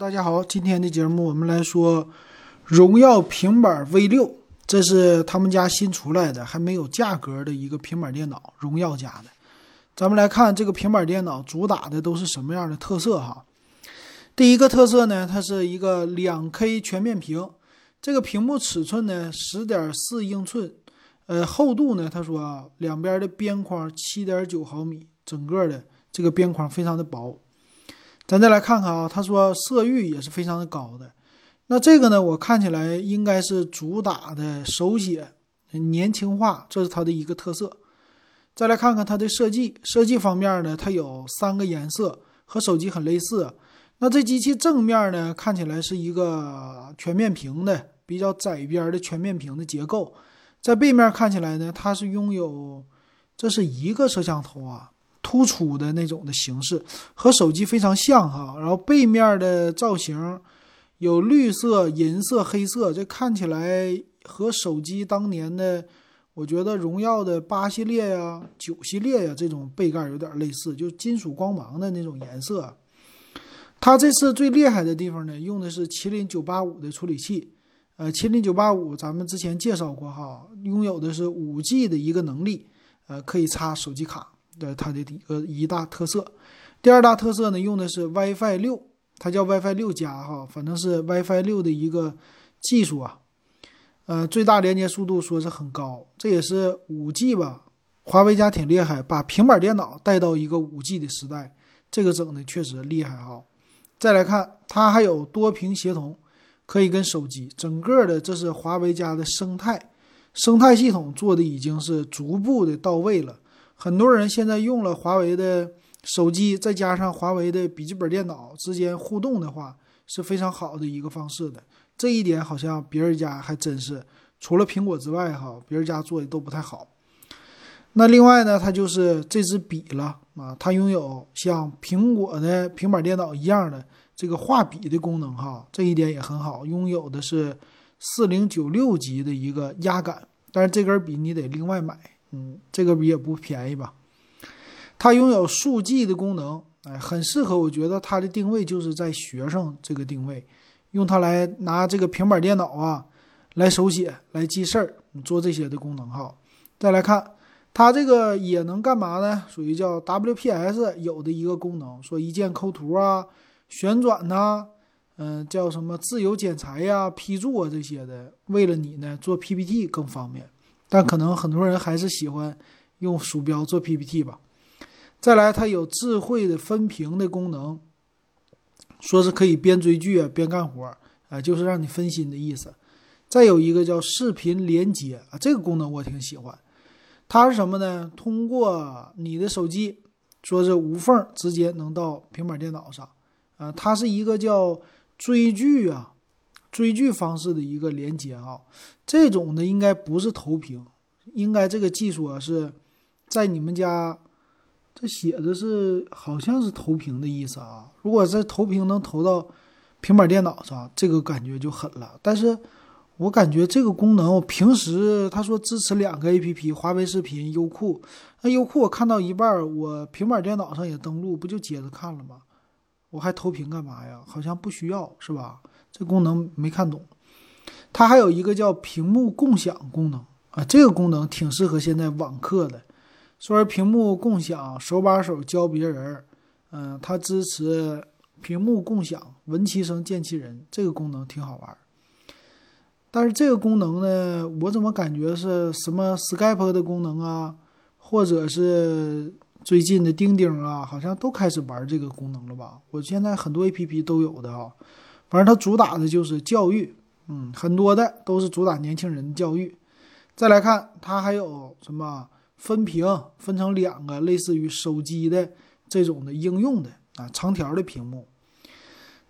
大家好，今天的节目我们来说荣耀平板 V 六，这是他们家新出来的，还没有价格的一个平板电脑，荣耀家的。咱们来看这个平板电脑主打的都是什么样的特色哈？第一个特色呢，它是一个两 K 全面屏，这个屏幕尺寸呢十点四英寸，呃，厚度呢，他说啊，两边的边框七点九毫米，整个的这个边框非常的薄。咱再来看看啊，他说色域也是非常的高的。那这个呢，我看起来应该是主打的手写年轻化，这是它的一个特色。再来看看它的设计，设计方面呢，它有三个颜色，和手机很类似。那这机器正面呢，看起来是一个全面屏的，比较窄边的全面屏的结构。在背面看起来呢，它是拥有，这是一个摄像头啊。突出的那种的形式和手机非常像哈，然后背面的造型有绿色、银色、黑色，这看起来和手机当年的，我觉得荣耀的八系列呀、九系列呀这种背盖有点类似，就是金属光芒的那种颜色。它这次最厉害的地方呢，用的是麒麟九八五的处理器，呃，麒麟九八五咱们之前介绍过哈，拥有的是五 G 的一个能力，呃，可以插手机卡。的它的一个一大特色，第二大特色呢，用的是 WiFi 六，它叫 WiFi 六加哈，反正是 WiFi 六的一个技术啊，呃，最大连接速度说是很高，这也是五 G 吧，华为家挺厉害，把平板电脑带到一个五 G 的时代，这个整的确实厉害哈。再来看，它还有多屏协同，可以跟手机，整个的这是华为家的生态，生态系统做的已经是逐步的到位了。很多人现在用了华为的手机，再加上华为的笔记本电脑之间互动的话，是非常好的一个方式的。这一点好像别人家还真是，除了苹果之外，哈，别人家做的都不太好。那另外呢，它就是这支笔了啊，它拥有像苹果的平板电脑一样的这个画笔的功能，哈，这一点也很好。拥有的是四零九六级的一个压感，但是这根笔你得另外买。嗯，这个笔也不便宜吧？它拥有速记的功能，哎，很适合。我觉得它的定位就是在学生这个定位，用它来拿这个平板电脑啊，来手写、来记事儿，做这些的功能哈。再来看它这个也能干嘛呢？属于叫 WPS 有的一个功能，说一键抠图啊、旋转呐，嗯，叫什么自由剪裁呀、批注啊这些的，为了你呢做 PPT 更方便。但可能很多人还是喜欢用鼠标做 PPT 吧。再来，它有智慧的分屏的功能，说是可以边追剧啊边干活啊，就是让你分心的意思。再有一个叫视频连接啊，这个功能我挺喜欢。它是什么呢？通过你的手机，说是无缝直接能到平板电脑上啊。它是一个叫追剧啊。追剧方式的一个连接啊，这种的应该不是投屏，应该这个技术啊是在你们家，这写的是好像是投屏的意思啊。如果在投屏能投到平板电脑上，这个感觉就狠了。但是我感觉这个功能，我平时他说支持两个 A P P，华为视频、优酷。那优酷我看到一半，我平板电脑上也登录，不就接着看了吗？我还投屏干嘛呀？好像不需要，是吧？这功能没看懂，它还有一个叫屏幕共享功能啊，这个功能挺适合现在网课的。说是屏幕共享，手把手教别人，嗯，它支持屏幕共享，闻其声见其人，这个功能挺好玩。但是这个功能呢，我怎么感觉是什么 Skype 的功能啊，或者是最近的钉钉啊，好像都开始玩这个功能了吧？我现在很多 APP 都有的啊。反正它主打的就是教育，嗯，很多的都是主打年轻人教育。再来看，它还有什么分屏，分成两个类似于手机的这种的应用的啊，长条的屏幕。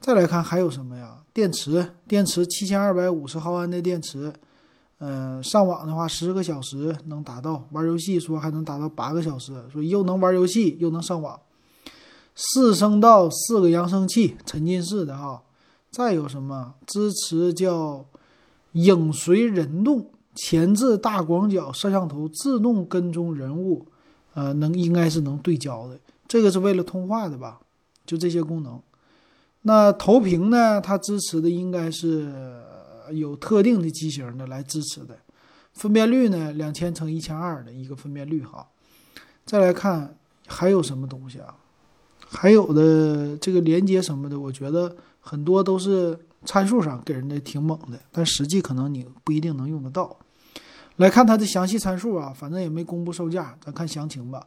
再来看还有什么呀？电池，电池七千二百五十毫安的电池，嗯，上网的话十个小时能达到，玩游戏说还能达到八个小时，说又能玩游戏又能上网。四声道四个扬声器，沉浸式的哈。再有什么支持叫影随人动前置大广角摄像头自动跟踪人物，呃，能应该是能对焦的。这个是为了通话的吧？就这些功能。那投屏呢，它支持的应该是有特定的机型的来支持的。分辨率呢，两千乘一千二的一个分辨率哈。再来看还有什么东西啊？还有的这个连接什么的，我觉得很多都是参数上给人的挺猛的，但实际可能你不一定能用得到。来看它的详细参数啊，反正也没公布售价，咱看详情吧。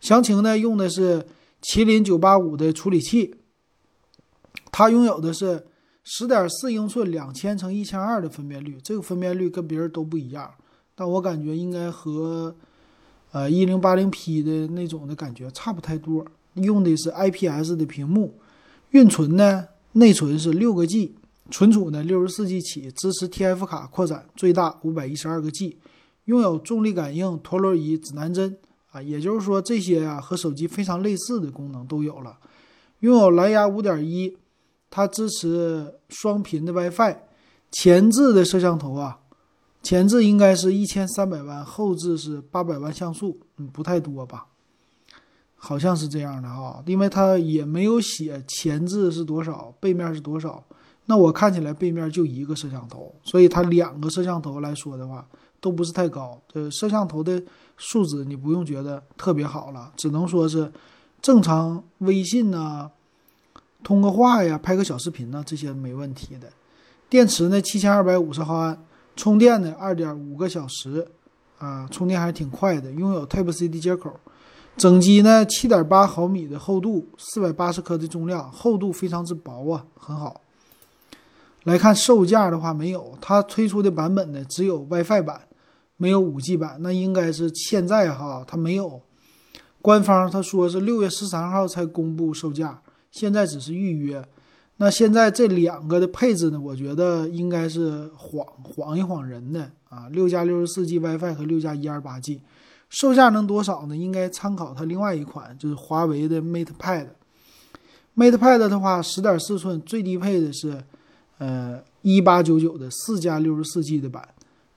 详情呢，用的是麒麟九八五的处理器，它拥有的是十点四英寸两千乘一千二的分辨率，这个分辨率跟别人都不一样。但我感觉应该和，呃，一零八零 P 的那种的感觉差不太多。用的是 IPS 的屏幕，运存呢，内存是六个 G，存储呢六十四 G 起，支持 TF 卡扩展，最大五百一十二个 G，拥有重力感应、陀螺仪、指南针啊，也就是说这些啊和手机非常类似的功能都有了。拥有蓝牙五点一，它支持双频的 WiFi，前置的摄像头啊。前置应该是一千三百万，后置是八百万像素，嗯，不太多吧？好像是这样的哈，因为它也没有写前置是多少，背面是多少。那我看起来背面就一个摄像头，所以它两个摄像头来说的话，都不是太高。呃，摄像头的素质你不用觉得特别好了，只能说是正常微信呐，通个话呀，拍个小视频呐，这些没问题的。电池呢，七千二百五十毫安。充电呢，二点五个小时，啊，充电还是挺快的。拥有 Type C 的接口，整机呢，七点八毫米的厚度，四百八十克的重量，厚度非常之薄啊，很好。来看售价的话，没有，它推出的版本呢，只有 WiFi 版，没有五 G 版。那应该是现在哈，它没有。官方他说是六月十三号才公布售价，现在只是预约。那现在这两个的配置呢？我觉得应该是晃晃一晃人的啊，六加六十四 G WiFi 和六加一二八 G，售价能多少呢？应该参考它另外一款，就是华为的 MatePad。MatePad 的话，十点四寸，最低配的是呃一八九九的四加六十四 G 的版，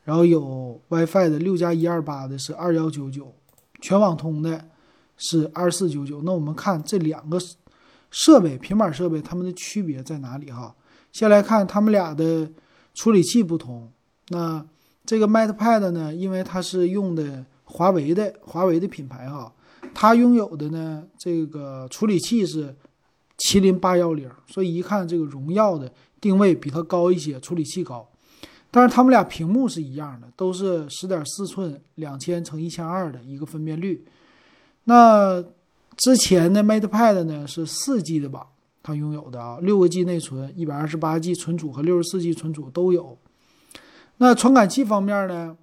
然后有 WiFi 的六加一二八的是二幺九九，全网通的是二四九九。那我们看这两个。设备平板设备它们的区别在哪里？哈，先来看它们俩的处理器不同。那这个 MatePad 呢，因为它是用的华为的华为的品牌哈，它拥有的呢这个处理器是麒麟八幺零，所以一看这个荣耀的定位比它高一些，处理器高。但是它们俩屏幕是一样的，都是十点四寸两千乘一千二的一个分辨率。那之前的 MatePad 呢是四 G 的吧，它拥有的啊，六个 G 内存，一百二十八 G 存储和六十四 G 存储都有。那传感器方面呢，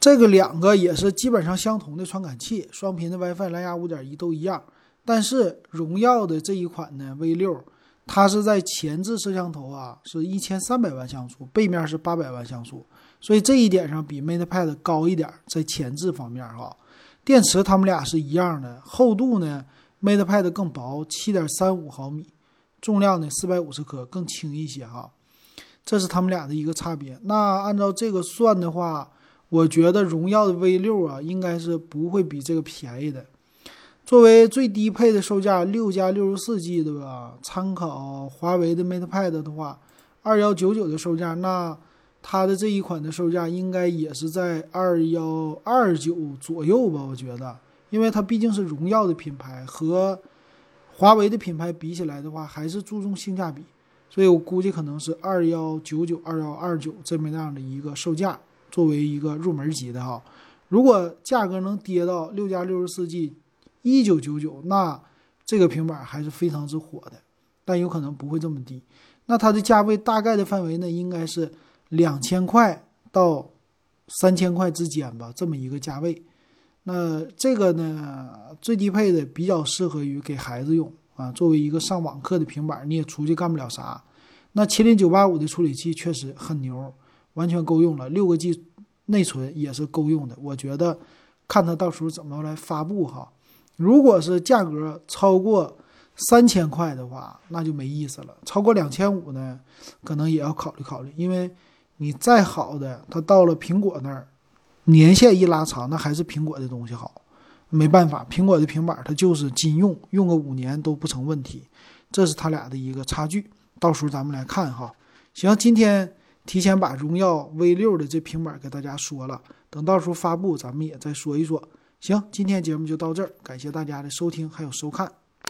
这个两个也是基本上相同的传感器，双频的 WiFi、蓝牙五点一都一样。但是荣耀的这一款呢 V 六，它是在前置摄像头啊是一千三百万像素，背面是八百万像素，所以这一点上比 MatePad 高一点，在前置方面哈。电池它们俩是一样的，厚度呢，MatePad 更薄，七点三五毫米，重量呢四百五十克，更轻一些哈。这是它们俩的一个差别。那按照这个算的话，我觉得荣耀的 V 六啊，应该是不会比这个便宜的。作为最低配的售价，六加六十四 G 的吧，参考华为的 MatePad 的话，二幺九九的售价那。它的这一款的售价应该也是在二幺二九左右吧，我觉得，因为它毕竟是荣耀的品牌，和华为的品牌比起来的话，还是注重性价比，所以我估计可能是二幺九九、二幺二九这么样的一个售价，作为一个入门级的哈。如果价格能跌到六加六十四 G 一九九九，那这个平板还是非常之火的，但有可能不会这么低。那它的价位大概的范围呢，应该是。两千块到三千块之间吧，这么一个价位。那这个呢，最低配的比较适合于给孩子用啊，作为一个上网课的平板，你也出去干不了啥。那麒麟九八五的处理器确实很牛，完全够用了，六个 G 内存也是够用的。我觉得看它到时候怎么来发布哈。如果是价格超过三千块的话，那就没意思了。超过两千五呢，可能也要考虑考虑，因为。你再好的，它到了苹果那儿，年限一拉长，那还是苹果的东西好。没办法，苹果的平板它就是金用，用个五年都不成问题。这是它俩的一个差距。到时候咱们来看哈。行，今天提前把荣耀 V 六的这平板给大家说了，等到时候发布咱们也再说一说。行，今天节目就到这儿，感谢大家的收听还有收看。